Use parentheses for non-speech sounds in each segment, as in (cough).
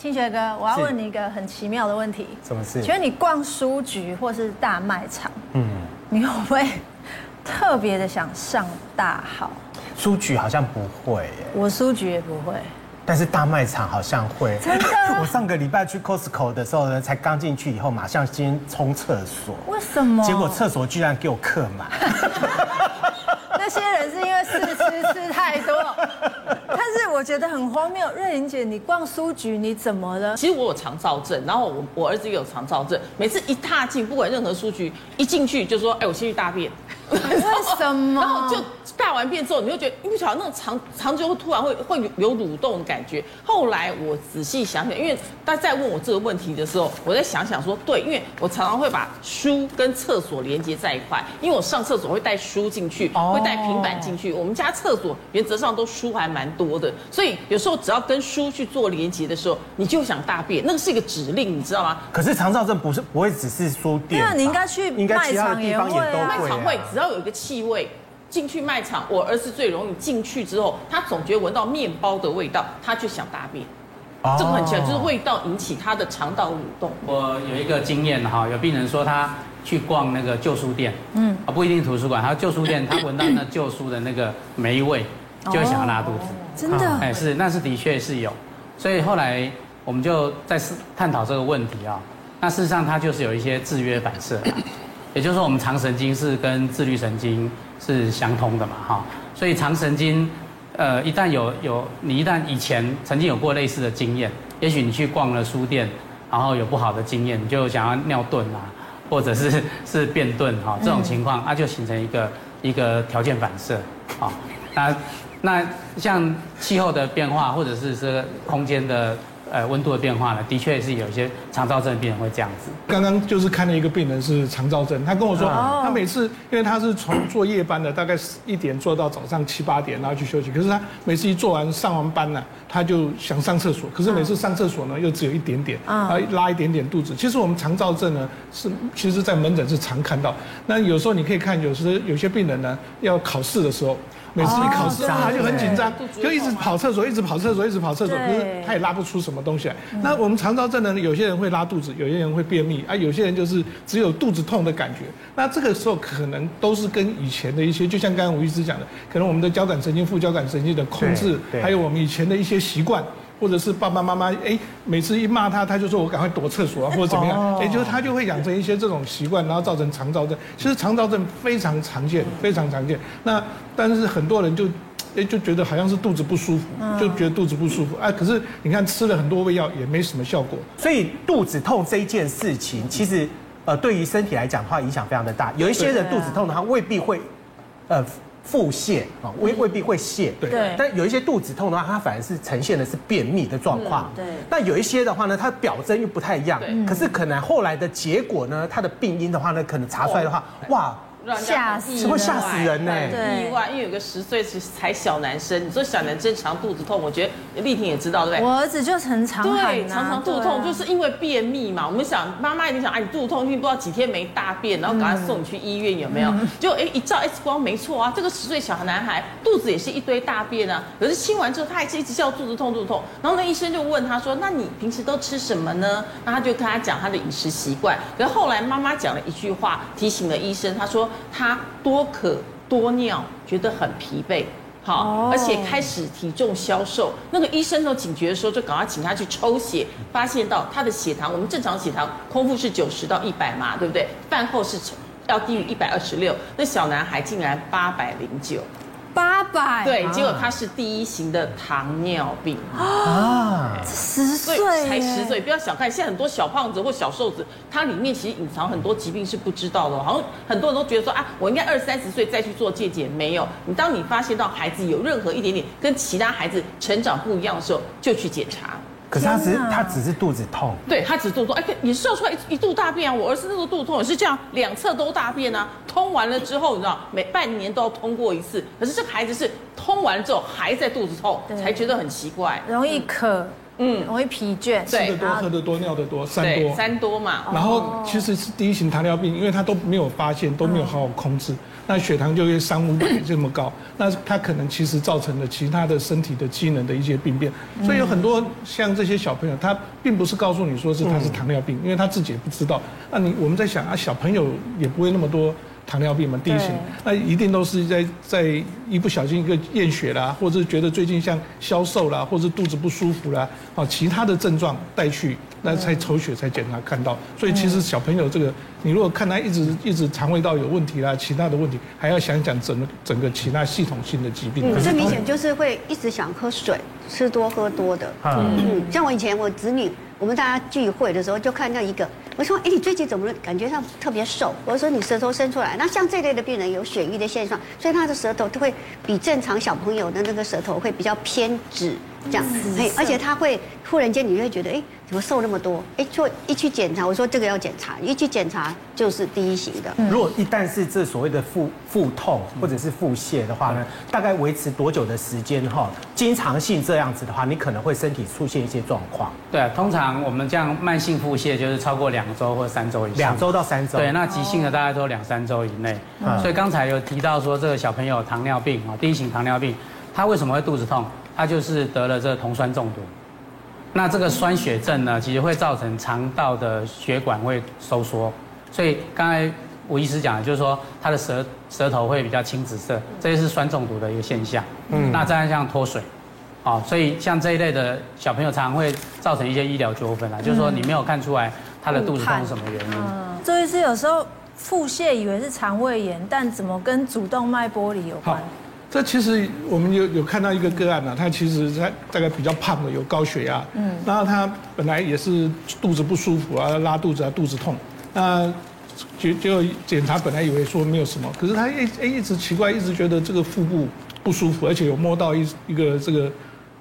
清学哥，我要问你一个很奇妙的问题。什么事？请问你逛书局或是大卖场，嗯，你会不会特别的想上大号？书局好像不会，我书局也不会。但是大卖场好像会，真的。(laughs) 我上个礼拜去 Costco 的时候呢，才刚进去以后，马上先冲厕所。为什么？结果厕所居然给我客满。(laughs) 那些人是因为试吃吃太多。但是我觉得很荒谬，瑞玲姐，你逛书局你怎么了？其实我有肠躁症，然后我我儿子也有肠躁症，每次一踏进不管任何书局，一进去就说，哎，我先去大便。为什么？然后就大完便之后，你就觉得，因为晓得那种肠肠就会突然会会有蠕动的感觉。后来我仔细想想，因为大家在问我这个问题的时候，我在想想说，对，因为我常常会把书跟厕所连接在一块，因为我上厕所会带书进去，会带平板进去。我们家厕所原则上都书还蛮多的，所以有时候只要跟书去做连接的时候，你就想大便，那个是一个指令，你知道吗？可是肠躁症不是不会只是书店，那你应该去应该其他的地方也都会，卖场会只要有一个气味。进去卖场，我儿子最容易进去之后，他总觉得闻到面包的味道，他就想大便。哦、这个很奇怪，就是味道引起他的肠道蠕动。我有一个经验哈，有病人说他去逛那个旧书店，嗯，啊不一定图书馆，他旧书店他闻到那旧书的那个霉味，(coughs) 就会想要拉肚子。哦、真的？哎，是，那是的确是有。所以后来我们就在探讨这个问题啊。那事实上他就是有一些制约反射，也就是说我们肠神经是跟自律神经。是相通的嘛，哈，所以肠神经，呃，一旦有有你一旦以前曾经有过类似的经验，也许你去逛了书店，然后有不好的经验，你就想要尿遁啊，或者是是便遁哈，这种情况，它就形成一个一个条件反射，啊，那那像气候的变化，或者是这个空间的。呃，温度的变化呢，的确是有一些肠燥症的病人会这样子。刚刚就是看了一个病人是肠燥症，他跟我说，他每次因为他是从做夜班的，大概一点做到早上七八点，然后去休息。可是他每次一做完上完班呢，他就想上厕所，可是每次上厕所呢又只有一点点，啊，拉一点点肚子。其实我们肠燥症呢是，其实在门诊是常看到。那有时候你可以看，有时有些病人呢要考试的时候。每次一考试啊，他就很紧张，就一直跑厕所，一直跑厕所，一直跑厕所，可是他也拉不出什么东西来。那我们肠躁症呢，有些人会拉肚子，有些人会便秘啊，有些人就是只有肚子痛的感觉。那这个时候可能都是跟以前的一些，就像刚刚吴医师讲的，可能我们的交感神经、副交感神经的控制，还有我们以前的一些习惯。或者是爸爸妈妈哎，每次一骂他，他就说我赶快躲厕所啊，或者怎么样，哎，就是他就会养成一些这种习惯，然后造成肠躁症。其实肠躁症非常常见，非常常见。那但是很多人就哎就觉得好像是肚子不舒服，就觉得肚子不舒服哎，可是你看吃了很多胃药也没什么效果。所以肚子痛这一件事情，其实呃对于身体来讲的话影响非常的大。有一些人肚子痛的话未必会呃。腹泻啊，未未必会泻，对。但有一些肚子痛的话，它反而是呈现的是便秘的状况。对。那有一些的话呢，它表征又不太一样。对。可是可能后来的结果呢，它的病因的话呢，可能查出来的话，哇。吓死，会吓死人呢！意外，因为有个十岁才小男生，你说小男生常肚子痛，我觉得丽婷也知道，对不对？我儿子就很常对，常常肚子痛，就是因为便秘嘛。我们想，妈妈一定想，哎，你肚子痛，因为不知道几天没大便，然后赶快送你去医院，有没有？就哎，一照 X 光，没错啊，这个十岁小男孩肚子也是一堆大便啊。可是清完之后，他还是一直叫肚子痛，肚子痛。然后那医生就问他说：“那你平时都吃什么呢？”那他就跟他讲他的饮食习惯。可是后来妈妈讲了一句话，提醒了医生，他说他。多渴多尿，觉得很疲惫，好，而且开始体重消瘦。那个医生都警觉的时候，就赶快请他去抽血，发现到他的血糖，我们正常血糖空腹是九十到一百嘛，对不对？饭后是要低于一百二十六，那小男孩竟然八百零九。八百对，结果他是第一型的糖尿病。啊，十岁才十岁，不要小看，现在很多小胖子或小瘦子，他里面其实隐藏很多疾病是不知道的，好像很多人都觉得说啊，我应该二三十岁再去做戒检，没有，你当你发现到孩子有任何一点点跟其他孩子成长不一样的时候，就去检查。可是他只是他只是肚子痛，对他只是肚子痛，哎，你射出来一一肚大便啊！我儿子那个肚子痛也是这样，两侧都大便啊。通完了之后，你知道，每半年都要通过一次。可是这个孩子是通完了之后还在肚子痛，才觉得很奇怪，容易渴。嗯，容易疲倦，吃的多、喝的多、尿的多，三多，三多嘛。然后其实是第一型糖尿病，因为他都没有发现，都没有好好控制，那血糖就会三五百这么高，那他可能其实造成了其他的身体的机能的一些病变。所以有很多像这些小朋友，他并不是告诉你说是他是糖尿病，因为他自己也不知道。那你我们在想啊，小朋友也不会那么多。糖尿病嘛，第一型，那一定都是在在一不小心一个验血啦，或者觉得最近像消瘦啦，或者肚子不舒服啦，啊，其他的症状带去，那才抽血才检查看到。所以其实小朋友这个，你如果看他一直一直肠胃道有问题啦，其他的问题，还要想想整个整个其他系统性的疾病。可是明显就是会一直想喝水，吃多喝多的。嗯，像我以前我子女。我们大家聚会的时候，就看到一个，我说：“哎，你最近怎么感觉上特别瘦？”我说：“你舌头伸出来。”那像这类的病人有血瘀的现象，所以他的舌头都会比正常小朋友的那个舌头会比较偏直，这样。哎，而且他会忽然间你会觉得，哎。怎么瘦那么多？哎，就一去检查，我说这个要检查，一去检查就是第一型的。如果一旦是这所谓的腹腹痛或者是腹泻的话呢，大概维持多久的时间哈？经常性这样子的话，你可能会身体出现一些状况。对啊，通常我们这样慢性腹泻就是超过两周或三周以上。两周到三周。对，那急性的大概都两三周以内。所以刚才有提到说这个小朋友糖尿病啊，第一型糖尿病，他为什么会肚子痛？他就是得了这个酮酸中毒。那这个酸血症呢，其实会造成肠道的血管会收缩，所以刚才吴医师讲的就是说，他的舌舌头会比较青紫色，这是酸中毒的一个现象。嗯，那再像脱水，啊，所以像这一类的小朋友，常常会造成一些医疗纠纷啊，就是说你没有看出来他的肚子痛是什么原因。嗯，周医师有时候腹泻以为是肠胃炎，但怎么跟主动脉剥离有关？这其实我们有有看到一个个案呢，他其实他大概比较胖的，有高血压，嗯，然后他本来也是肚子不舒服啊，拉肚子啊，肚子痛，那就就检查本来以为说没有什么，可是他一哎一直奇怪，一直觉得这个腹部不舒服，而且有摸到一一个这个，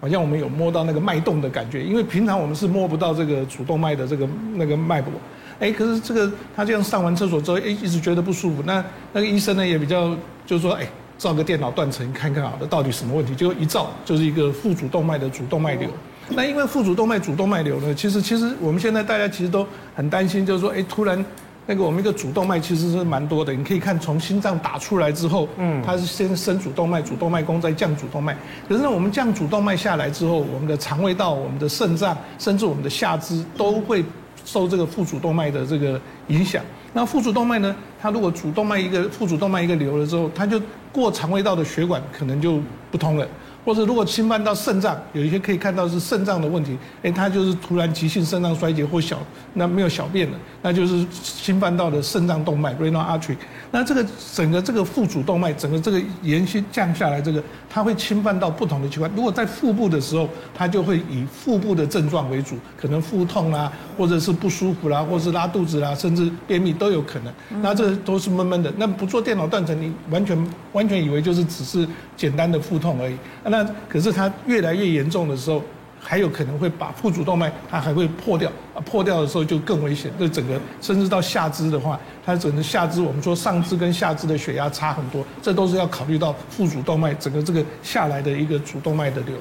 好像我们有摸到那个脉动的感觉，因为平常我们是摸不到这个主动脉的这个那个脉搏，哎，可是这个他这样上完厕所之后，哎，一直觉得不舒服，那那个医生呢也比较就是说，哎。照个电脑断层看看好了，到底什么问题？结果一照就是一个副主动脉的主动脉瘤。那因为副主动脉主动脉瘤呢，其实其实我们现在大家其实都很担心，就是说，哎，突然那个我们一个主动脉其实是蛮多的。你可以看从心脏打出来之后，嗯，它是先升主动脉，主动脉弓再降主动脉。可是呢，我们降主动脉下来之后，我们的肠胃道、我们的肾脏，甚至我们的下肢都会受这个副主动脉的这个影响。那副主动脉呢，它如果主动脉一个副主动脉一个瘤了之后，它就过肠胃道的血管可能就不通了，或者如果侵犯到肾脏，有一些可以看到是肾脏的问题，哎，它就是突然急性肾脏衰竭或小，那没有小便了，那就是侵犯到的肾脏动脉 （renal artery）。那这个整个这个腹主动脉，整个这个延续降下来，这个它会侵犯到不同的器官。如果在腹部的时候，它就会以腹部的症状为主，可能腹痛啦，或者是不舒服啦，或是拉肚子啦，甚至便秘都有可能。那这都是闷闷的。那不做电脑断层，你完全完全以为就是只是简单的腹痛而已。那可是它越来越严重的时候。还有可能会把腹主动脉，它还会破掉啊！破掉的时候就更危险。那整个甚至到下肢的话，它整个下肢，我们说上肢跟下肢的血压差很多，这都是要考虑到腹主动脉整个这个下来的一个主动脉的流。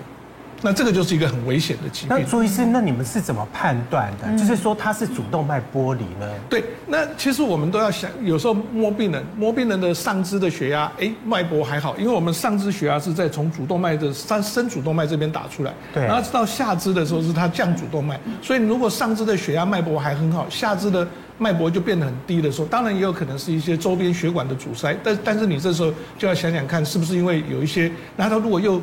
那这个就是一个很危险的疾病。那朱医师，那你们是怎么判断的？就是说它是主动脉剥离呢？对，那其实我们都要想，有时候摸病人，摸病人的上肢的血压，哎，脉搏还好，因为我们上肢血压是在从主动脉的三升主动脉这边打出来，对，然后到下肢的时候是它降主动脉，所以如果上肢的血压脉搏还很好，下肢的脉搏就变得很低的时候，当然也有可能是一些周边血管的阻塞，但但是你这时候就要想想看，是不是因为有一些，那他如果又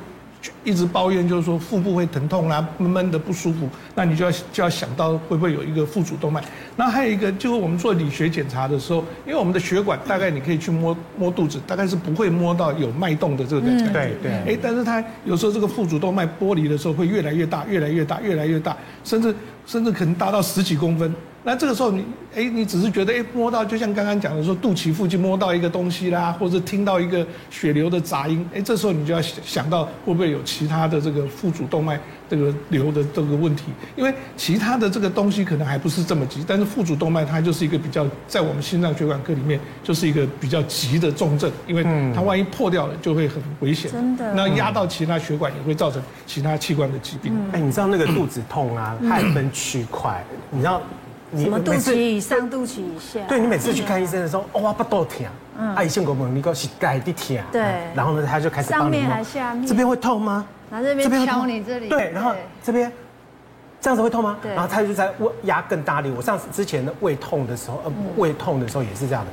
一直抱怨就是说腹部会疼痛啦，闷闷的不舒服，那你就要就要想到会不会有一个腹主动脉。那还有一个就是我们做理学检查的时候，因为我们的血管大概你可以去摸摸肚子，大概是不会摸到有脉动的这个感觉。对对。哎，但是它有时候这个腹主动脉剥离的时候会越来越大，越来越大，越来越大，甚至甚至可能达到十几公分。那这个时候你，哎，你只是觉得，哎，摸到就像刚刚讲的说，肚脐附近摸到一个东西啦，或者听到一个血流的杂音，哎，这时候你就要想到会不会有其他的这个腹主动脉这个流的这个问题，因为其他的这个东西可能还不是这么急，但是腹主动脉它就是一个比较在我们心脏血管科里面就是一个比较急的重症，因为它万一破掉了就会很危险，真的，那压到其他血管也会造成其他器官的疾病。哎，你知道那个肚子痛啊，它还分区块，你知道？什么肚脐以上、肚脐以下？对，你每次去看医生的时候，哦，不都疼？嗯，阿先给我们，你个是盖的疼。对，然后呢，他就开始帮你上面还下面？这边会痛吗？然后这边敲你这里。对，然后这边这样子会痛吗？对。然后他就在胃压更大力。我上次之前的胃痛的时候，呃，胃痛的时候也是这样的。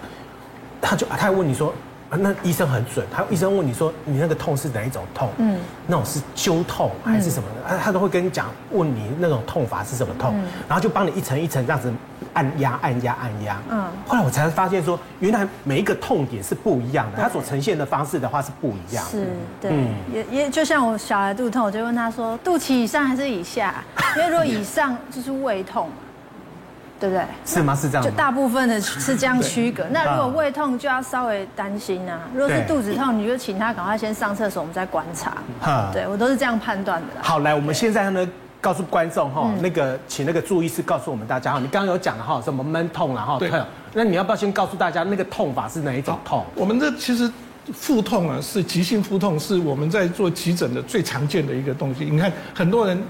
他就他还问你说。那医生很准，他医生问你说，你那个痛是哪一种痛？嗯，那种是揪痛还是什么的？他他都会跟你讲，问你那种痛法是什么痛，然后就帮你一层一层这样子按压按压按压。嗯，后来我才发现说，原来每一个痛点是不一样的，它所呈现的方式的话是不一样。是，对，也也就像我小孩肚痛，我就问他说，肚脐以上还是以下？(laughs) 因为如果以上就是胃痛。对不对？是吗？是这样。就大部分的是这样区隔。那如果胃痛就要稍微担心啊。如果是肚子痛，你就请他赶快先上厕所，我们再观察。对，我都是这样判断的。好，来，我们现在呢，告诉观众哈，那个请那个注意是告诉我们大家哈，你刚刚有讲了哈，什么闷痛啊哈。对。那你要不要先告诉大家那个痛法是哪一种痛？我们这其实。腹痛啊，是急性腹痛，是我们在做急诊的最常见的一个东西。你看，很多人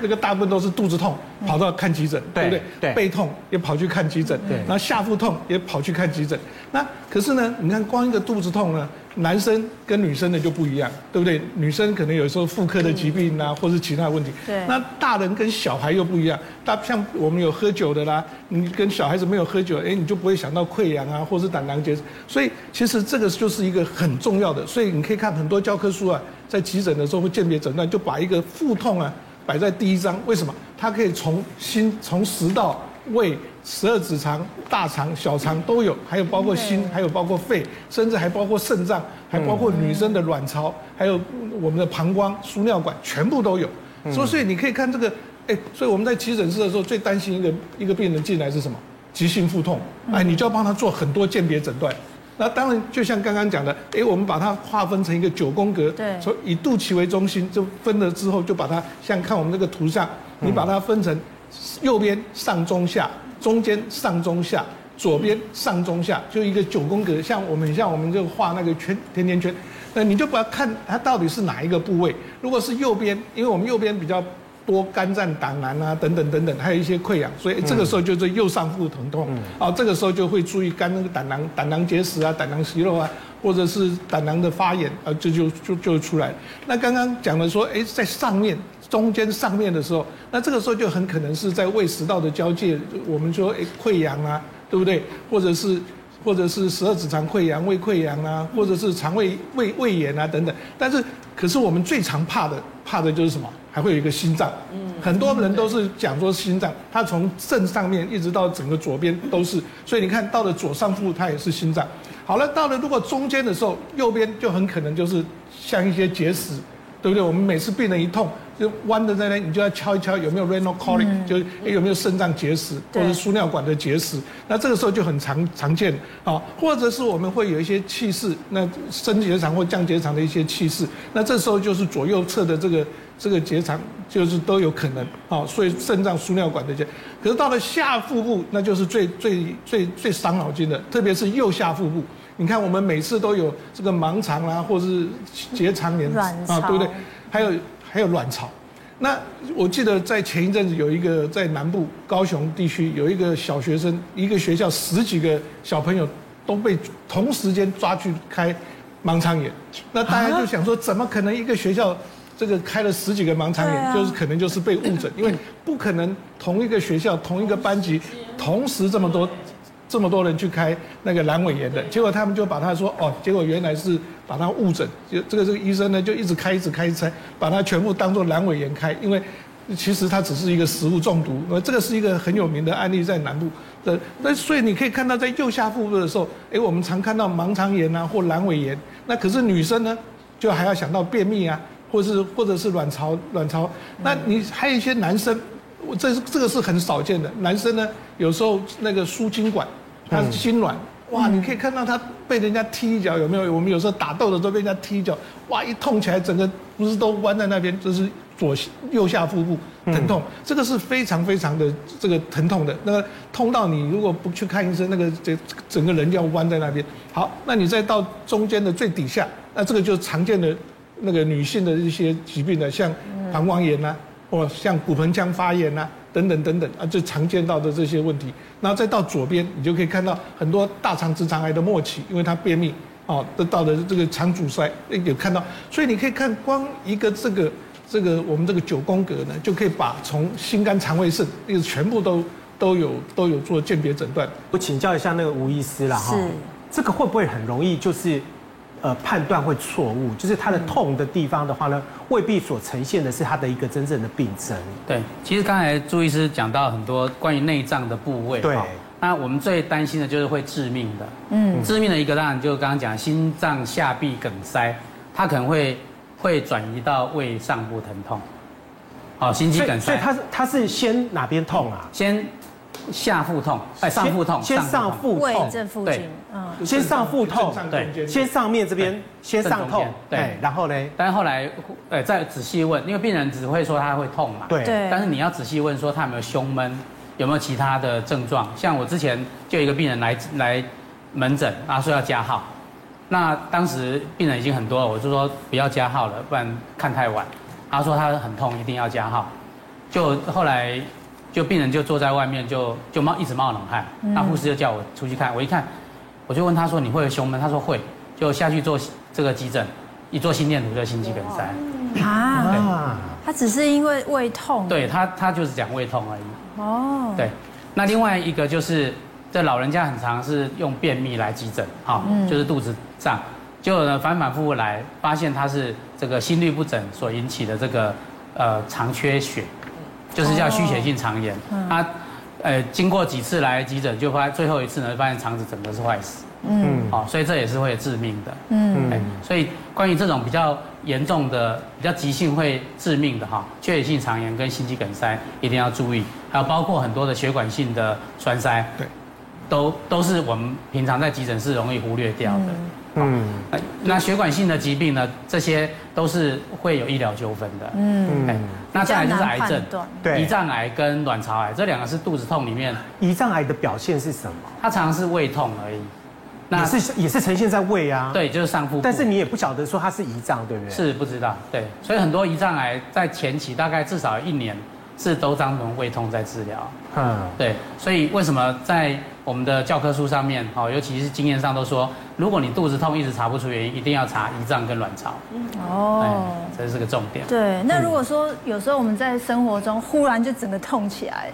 那个大部分都是肚子痛，跑到看急诊，对不对？对。背痛也跑去看急诊，对。然后下腹痛也跑去看急诊。那可是呢，你看光一个肚子痛呢。男生跟女生的就不一样，对不对？女生可能有时候妇科的疾病啊，或是其他问题。对。那大人跟小孩又不一样，大像我们有喝酒的啦，你跟小孩子没有喝酒，哎，你就不会想到溃疡啊，或是胆囊结石。所以其实这个就是一个很重要的。所以你可以看很多教科书啊，在急诊的时候会鉴别诊断，就把一个腹痛啊摆在第一章。为什么？它可以从心从食道。胃、十二指肠、大肠、小肠都有，还有包括心，还有包括肺，甚至还包括肾脏，还包括女生的卵巢，还有我们的膀胱、输尿管，全部都有。所以，所以你可以看这个，哎，所以我们在急诊室的时候，最担心一个一个病人进来是什么？急性腹痛，哎，你就要帮他做很多鉴别诊断。那当然，就像刚刚讲的，哎，我们把它划分成一个九宫格，对，从以肚脐为中心，就分了之后，就把它像看我们这个图上，你把它分成。右边上中下，中间上中下，左边上中下，就一个九宫格，像我们像我们就画那个圈甜甜圈，那你就不要看它到底是哪一个部位。如果是右边，因为我们右边比较多肝脏胆囊啊等等等等，还有一些溃疡，所以这个时候就是右上腹疼痛。哦，这个时候就会注意肝那个胆囊胆囊结石啊，胆囊息肉啊，或者是胆囊的发炎啊，这就就就出来。那刚刚讲的说，哎，在上面。中间上面的时候，那这个时候就很可能是在胃食道的交界，我们说哎溃疡啊，对不对？或者是或者是十二指肠溃疡、胃溃疡啊，或者是肠胃胃胃炎啊等等。但是，可是我们最常怕的怕的就是什么？还会有一个心脏。嗯，很多人都是讲说心脏，它从正上面一直到整个左边都是。所以你看到了左上腹，它也是心脏。好了，到了如果中间的时候，右边就很可能就是像一些结石，对不对？我们每次病人一痛。就弯的在那，你就要敲一敲有没有 renal colic，就是有没有肾脏结石或者输尿管的结石。那这个时候就很常常见啊，或者是我们会有一些气室，那升结肠或降结肠的一些气室。那这时候就是左右侧的这个这个结肠就是都有可能啊，所以肾脏输尿管这些。可是到了下腹部，那就是最最最最伤脑筋的，特别是右下腹部。你看我们每次都有这个盲肠啊，或者是结肠炎啊，对不对？还有。还有卵巢，那我记得在前一阵子有一个在南部高雄地区有一个小学生，一个学校十几个小朋友都被同时间抓去开盲肠炎，那大家就想说，怎么可能一个学校这个开了十几个盲肠炎，就是可能就是被误诊，因为不可能同一个学校同一个班级同时这么多。这么多人去开那个阑尾炎的，结果他们就把他说哦，结果原来是把他误诊，就这个这个医生呢就一直开一直开一直开，把他全部当做阑尾炎开，因为其实他只是一个食物中毒，呃，这个是一个很有名的案例在南部的，那所以你可以看到在右下腹部的时候，哎，我们常看到盲肠炎啊或阑尾炎，那可是女生呢就还要想到便秘啊，或是或者是卵巢卵巢，那你还有一些男生。我这是这个是很少见的。男生呢，有时候那个输精管，他心软，哇，你可以看到他被人家踢一脚，有没有？我们有时候打斗的时候被人家踢一脚，哇，一痛起来，整个不是都弯在那边，就是左右下腹部疼痛，这个是非常非常的这个疼痛的。那个痛到你如果不去看医生，那个这整个人就要弯在那边。好，那你再到中间的最底下，那这个就是常见的那个女性的一些疾病的，像膀胱炎呐。或像骨盆腔发炎呐，等等等等啊，最常见到的这些问题。然后再到左边，你就可以看到很多大肠直肠癌的末期，因为它便秘，啊，得到的这个肠阻塞，有看到。所以你可以看光一个这个这个我们这个九宫格呢，就可以把从心肝肠胃肾，那个全部都都有都有做鉴别诊断。我请教一下那个吴医师啦，哈，这个会不会很容易就是？呃，判断会错误，就是他的痛的地方的话呢，未必所呈现的是他的一个真正的病症。对，其实刚才朱医师讲到很多关于内脏的部位。对。那我们最担心的就是会致命的。嗯。致命的一个当然就刚刚讲心脏下壁梗塞，它可能会会转移到胃上部疼痛。好，心肌梗塞。所以它是它是先哪边痛啊？先。下腹痛，哎，上腹痛，先上腹痛，胃这附近，嗯，先上腹痛，对，先上面这边先上痛，对，然后呢，但是后来，哎，再仔细问，因为病人只会说他会痛嘛，对，但是你要仔细问说他有没有胸闷，有没有其他的症状，像我之前就有一个病人来来门诊，他说要加号，那当时病人已经很多了，我就说不要加号了，不然看太晚，他说他很痛，一定要加号，就后来。就病人就坐在外面就，就就冒一直冒冷汗，那护士就叫我出去看，我一看，我就问他说：“你会有胸闷？”他说会，就下去做这个急诊，一做心电图就心肌梗塞。啊，他只是因为胃痛。对他，他就是讲胃痛而已。哦。对，那另外一个就是这老人家很常是用便秘来急诊，哈，就是肚子胀，就呢反反复复来，发现他是这个心律不整所引起的这个呃肠缺血。就是叫虚血性肠炎，他，呃，经过几次来急诊，就发现最后一次呢，发现肠子整个是坏死，嗯，好，所以这也是会致命的，嗯，所以关于这种比较严重的、比较急性会致命的哈，缺血性肠炎跟心肌梗塞一定要注意，还有包括很多的血管性的栓塞，对，都都是我们平常在急诊室容易忽略掉的。嗯，那血管性的疾病呢？这些都是会有医疗纠纷的。嗯，那再来就是癌症，对，胰脏癌跟卵巢癌这两个是肚子痛里面。胰脏癌的表现是什么？它常常是胃痛而已。那是也是呈现在胃啊。对，就是上腹部。但是你也不晓得说它是胰脏，对不对？是不知道，对。所以很多胰脏癌在前期大概至少一年是都当成胃痛在治疗。嗯，对。所以为什么在我们的教科书上面，哦，尤其是经验上都说，如果你肚子痛一直查不出原因，一定要查胰脏跟卵巢。哦，这是个重点。对，那如果说有时候我们在生活中忽然就整个痛起来，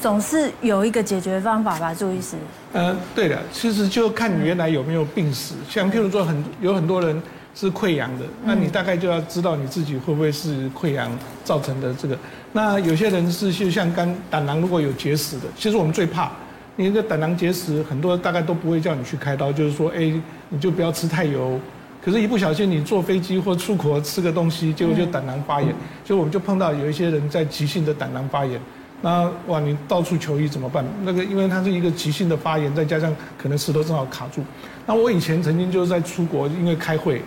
总是有一个解决方法吧，朱医师？呃，对的，其实就看你原来有没有病史，像譬如说很有很多人是溃疡的，那你大概就要知道你自己会不会是溃疡造成的这个。那有些人是就像肝胆囊如果有结石的，其实我们最怕。你那个胆囊结石，很多大概都不会叫你去开刀，就是说，哎，你就不要吃太油。可是，一不小心你坐飞机或出国吃个东西，结果就胆囊发炎。所以我们就碰到有一些人在急性的胆囊发炎，那哇，你到处求医怎么办？那个因为它是一个急性的发炎，再加上可能石头正好卡住。那我以前曾经就是在出国，因为开会，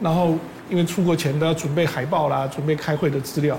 然后因为出国前都要准备海报啦，准备开会的资料，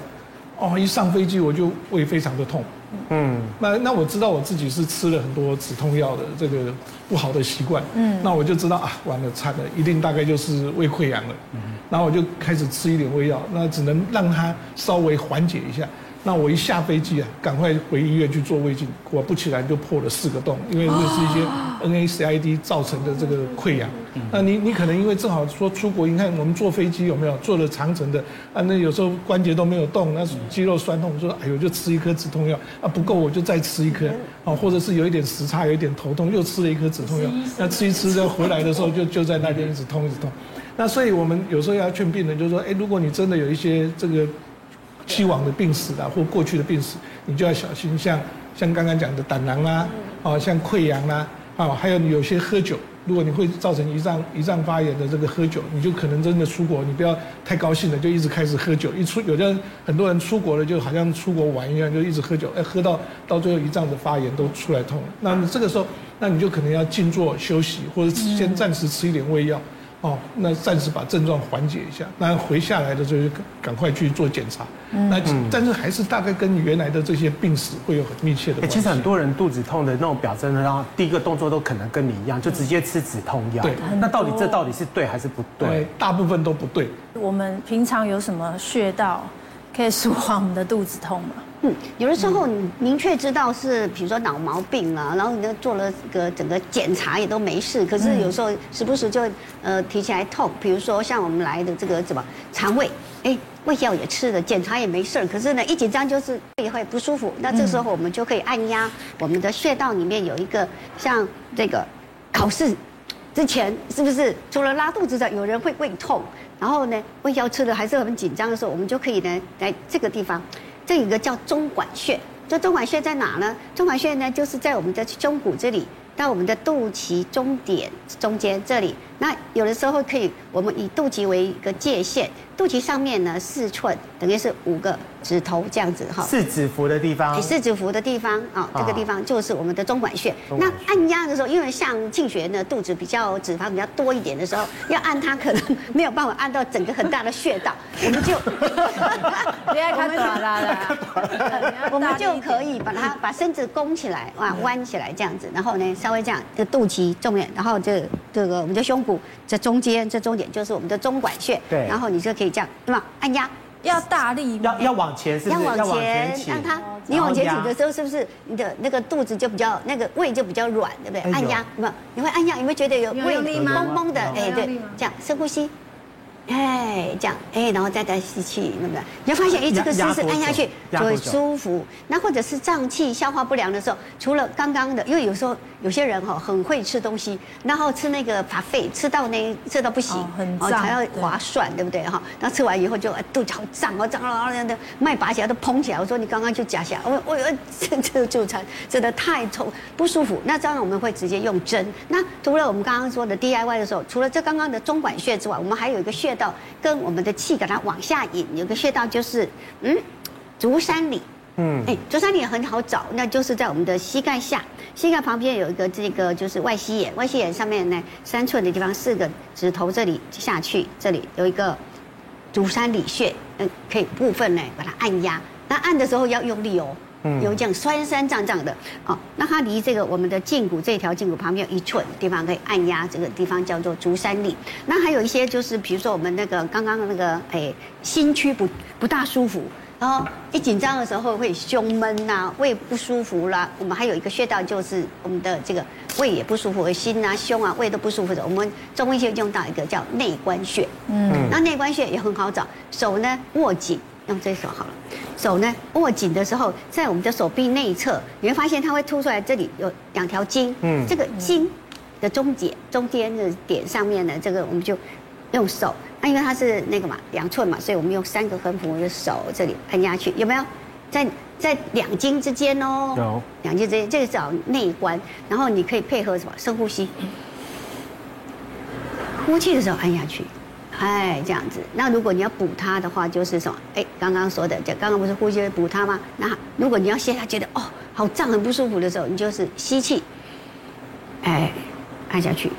哦，一上飞机我就胃非常的痛。嗯，那那我知道我自己是吃了很多止痛药的这个不好的习惯，嗯，那我就知道啊，完了惨了，一定大概就是胃溃疡了，嗯，然后我就开始吃一点胃药，那只能让它稍微缓解一下。那我一下飞机啊，赶快回医院去做胃镜，果不其然就破了四个洞，因为这是一些 NACID 造成的这个溃疡。那你你可能因为正好说出国，你看我们坐飞机有没有坐了长程的啊？那有时候关节都没有动，那肌肉酸痛，说哎呦就吃一颗止痛药啊，不够我就再吃一颗啊，或者是有一点时差，有一点头痛，又吃了一颗止痛药，那吃一吃，再回来的时候就就在那边一直痛一直痛。那所以我们有时候要劝病人，就是说，哎，如果你真的有一些这个。既往的病史啊，或过去的病史，你就要小心。像像刚刚讲的胆囊啦，哦，像溃疡啦，啊，还有你有些喝酒，如果你会造成胰脏胰脏发炎的这个喝酒，你就可能真的出国，你不要太高兴了，就一直开始喝酒。一出有的人很多人出国了，就好像出国玩一样，就一直喝酒，哎，喝到到最后胰脏的发炎都出来痛了。那么这个时候，那你就可能要静坐休息，或者先暂时吃一点胃药。哦，那暂时把症状缓解一下，那回下来的时候就赶快去做检查。嗯、那但是还是大概跟原来的这些病史会有很密切的关系。其实很多人肚子痛的那种表征呢，然后第一个动作都可能跟你一样，就直接吃止痛药。对，那到底这到底是对还是不对？对，大部分都不对。我们平常有什么穴道可以舒缓我们的肚子痛吗？嗯，有的时候你明确知道是，比如说脑毛病啊，然后你就做了个整个检查也都没事，可是有时候时不时就呃提起来痛，比如说像我们来的这个什么肠胃，哎，胃药也吃了，检查也没事，可是呢一紧张就是胃会不舒服，那这时候我们就可以按压我们的穴道里面有一个像这个考试之前是不是除了拉肚子的有人会胃痛，然后呢胃药吃的还是很紧张的时候，我们就可以呢来这个地方。这一个叫中脘穴，这中脘穴在哪呢？中脘穴呢，就是在我们的胸骨这里。到我们的肚脐中点中间这里，那有的时候可以，我们以肚脐为一个界限，肚脐上面呢四寸，等于是五个指头这样子哈。四指符的地方。四指符的地方啊，这个地方就是我们的中脘穴。那按压的时候，因为像庆学呢肚子比较脂肪比较多一点的时候，要按它可能没有办法按到整个很大的穴道，(laughs) 我们就不要看短了，(laughs) 我们就可以把它把身子弓起来，哇，弯起来这样子，然后呢。稍微这样，这个肚脐重点，然后这这个我们的胸骨这中间这中点就是我们的中脘穴，对，然后你就可以这样，对吧？按压要大力，要要往前，是不是？要往前，让它你往前挤的时候，是不是你的那个肚子就比较那个胃就比较软，对不对？按压，有没有？你会按压，有没有觉得有胃绷绷的？哎，对，这样深呼吸。哎，这样，哎，然后再再吸气，那么你会发现，哎，这个姿势按下去就会舒服。那或者是胀气、消化不良的时候，除了刚刚的，因为有时候有些人哈很会吃东西，然后吃那个 buffet 吃到那吃到不行，很脏，还要划算，对不对哈？然后吃完以后就肚子好胀哦，胀了，然后脉拔起来都膨起来。我说你刚刚就夹下，我我这这就餐真的太痛不舒服。那当然我们会直接用针。那除了我们刚刚说的 DIY 的时候，除了这刚刚的中脘穴之外，我们还有一个穴。跟我们的气给它往下引，有个穴道就是，嗯，足三里，嗯，哎，足三里很好找，那就是在我们的膝盖下，膝盖旁边有一个这个就是外膝眼，外膝眼上面呢三寸的地方，四个指头这里下去，这里有一个足三里穴，嗯，可以部分呢把它按压，那按的时候要用力哦。有这样酸酸胀胀的，哦，那它离这个我们的胫骨这条胫骨旁边有一寸的地方可以按压，这个地方叫做足三里。那还有一些就是，比如说我们那个刚刚的那个，哎，心区不不大舒服，然后一紧张的时候会胸闷呐，胃不舒服啦。我们还有一个穴道就是我们的这个胃也不舒服，心啊、胸啊、胃都不舒服的，我们中医就用到一个叫内关穴。嗯，那内关穴也很好找，手呢握紧。用这手好了，手呢握紧的时候，在我们的手臂内侧，你会发现它会凸出来，这里有两条筋，嗯，这个筋的中间中间的点上面呢，这个我们就用手，那因为它是那个嘛两寸嘛，所以我们用三个横幅的手这里按下去，有没有？在在两筋之间哦，有。两筋之间，这个找内关，然后你可以配合什么？深呼吸，呼气的时候按下去。哎，这样子。那如果你要补它的话，就是什么？哎，刚刚说的，就刚刚不是呼吸补它吗？那如果你要现在觉得哦，好胀，很不舒服的时候，你就是吸气，哎，按下去。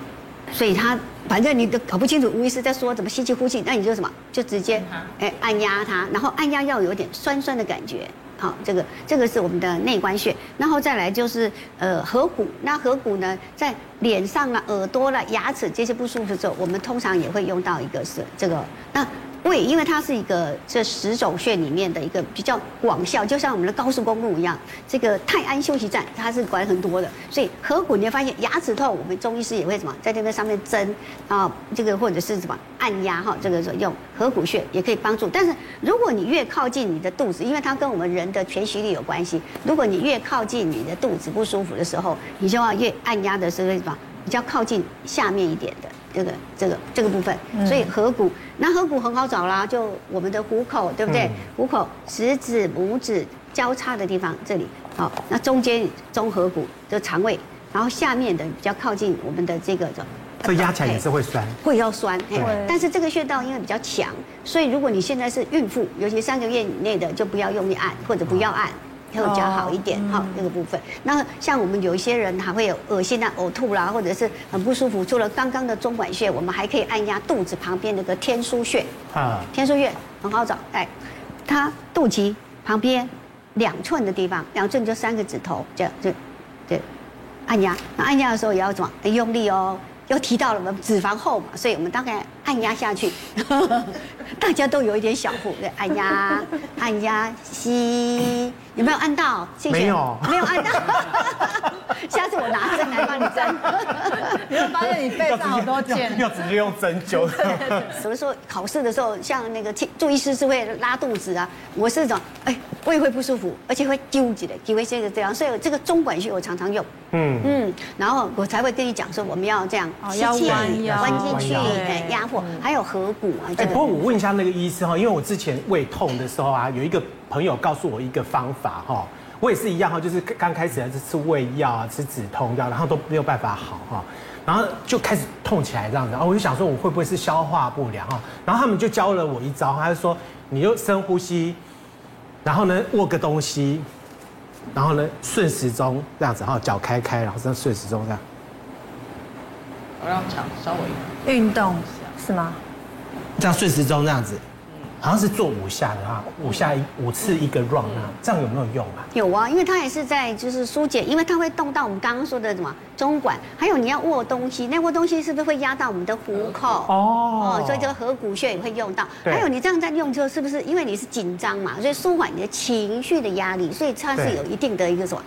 所以它反正你都搞不清楚吴医师在说怎么吸气呼气，那你就什么？就直接哎按压它，然后按压要有点酸酸的感觉。好，这个这个是我们的内关穴，然后再来就是呃合谷。那合谷呢，在脸上啊、耳朵了、牙齿这些不舒服的时候，我们通常也会用到一个是这个那。胃，因为它是一个这十种穴里面的一个比较广效，就像我们的高速公路一样。这个泰安休息站它是管很多的，所以合谷你会发现牙齿痛，我们中医师也会什么在这边上面针啊，这个或者是什么按压哈，这个时候用合谷穴也可以帮助。但是如果你越靠近你的肚子，因为它跟我们人的全息力有关系，如果你越靠近你的肚子不舒服的时候，你就要越按压的是什么比较靠近下面一点的。这个这个这个部分，所以合谷，那合谷很好找啦，就我们的虎口，对不对？虎口食指、拇指交叉的地方，这里好，那中间中合谷，就肠胃然后下面的比较靠近我们的这个这压起来也是会酸，会要酸。对。但是这个穴道因为比较强，所以如果你现在是孕妇，尤其三个月以内的，就不要用力按或者不要按，会比较好一点。好，那个部分。那像我们有一些人还会有恶心啊、呕吐啦，或者是很不舒服。除了刚刚的中脘穴，我们还可以按压肚子旁边那个天枢穴。啊。天枢穴很好找，哎，它肚脐旁边两寸的地方，两寸就三个指头，这样就，对，按压。那按压的时候也要怎么？用力哦。又提到了我们脂肪厚嘛，所以我们大概按压下去，(laughs) 大家都有一点小腹，对，按压，(laughs) 按压，吸，有没有按到？谢谢。没有，没有按到。(laughs) 下次我拿针来帮你针。你会发现你背上好多箭，要直接用针灸。什么时候考试的时候，像那个注意师是会拉肚子啊，我是这种，哎，胃会不舒服，而且会纠结的，以为是这样，所以这个中管穴我常常用。嗯嗯，然后我才会跟你讲说，我们要这样。要弯弯进去，对，压迫，还有合谷啊。哎，不过我问一下那个医师哈，因为我之前胃痛的时候啊，有一个朋友告诉我一个方法哈，我也是一样哈，就是刚开始还是吃胃药啊，吃止痛药，然后都没有办法好哈，然后就开始痛起来这样子，然后我就想说我会不会是消化不良哈，然后他们就教了我一招，他就说你就深呼吸，然后呢握个东西，然后呢顺时钟这样子哈，脚开开，然后这样顺时钟这样。我让肠稍微运动是吗？这样顺时钟这样子，好像是做五下的哈，五下一五次一个 run 啊，这样有没有用啊？有啊，因为它也是在就是疏解，因为它会动到我们刚刚说的什么中管，还有你要握东西，那握东西是不是会压到我们的虎口？哦哦，所以这个合谷穴也会用到。还有你这样在用之后，是不是因为你是紧张嘛，所以舒缓你的情绪的压力，所以它是有一定的一个什么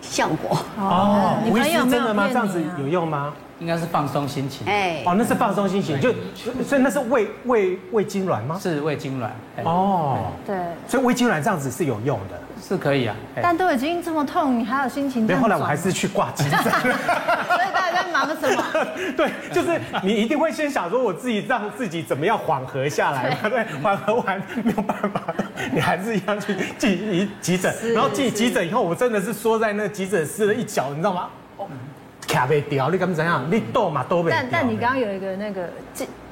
效果？哦，吴医师真的吗？这样子有用吗？应该是放松心情，哎，哦，那是放松心情，就所以那是胃胃胃痉挛吗？是胃痉挛，哦，对，所以胃痉挛这样子是有用的，是可以啊，但都已经这么痛，你还有心情？没有，后来我还是去挂急诊。(laughs) 所以大家在忙什么？(laughs) 对，就是你一定会先想说，我自己让自己怎么样缓和下来嘛？对，缓和完没有办法，(laughs) 你还是一样去进急诊，然后进急诊以后，我真的是缩在那急诊室的一角，你知道吗？卡袂掉，你敢怎样？你动嘛都被。但但你刚刚有一个那个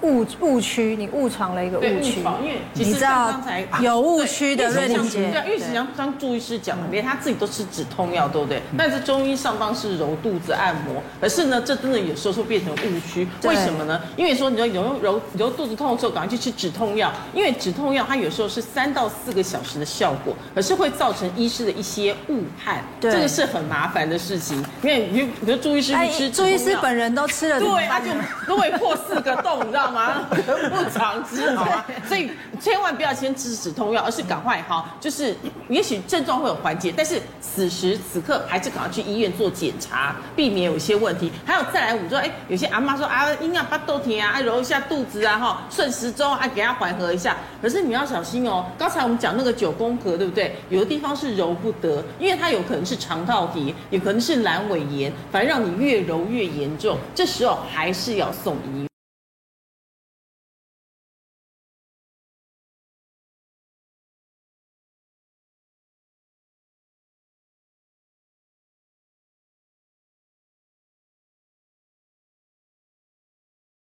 误误区，你误闯了一个误区，因为你知道刚才有误区的瑞玲姐，因为实际上刚朱医师讲，连他自己都吃止痛药，对不对？但是中医上方是揉肚子按摩，可是呢，这真的有时候会变成误区。为什么呢？因为说你要揉揉揉肚子痛的时候，赶快去吃止痛药，因为止痛药它有时候是三到四个小时的效果，可是会造成医师的一些误判，这个是很麻烦的事情。因为你比如朱医师去吃，朱医师本人都吃了，对，他就 (laughs) 都会破四个洞，你知道吗？(laughs) 不常吃，(laughs) 好吗？所以千万不要先吃止痛药，而是赶快哈，就是也许症状会有缓解，但是此时此刻还是赶快去医院做检查，避免有一些问题。还有再来，我们说，哎，有些阿妈说啊，应该把豆甜啊，啊揉一下肚子啊，哈，顺时钟啊，给它缓和一下。可是你要小心哦，刚才我们讲那个九宫格，对不对？有的地方是揉不得，因为它有可能是肠道叠，有可能是阑尾炎，反正让你越揉越严重，这时候还是要送医。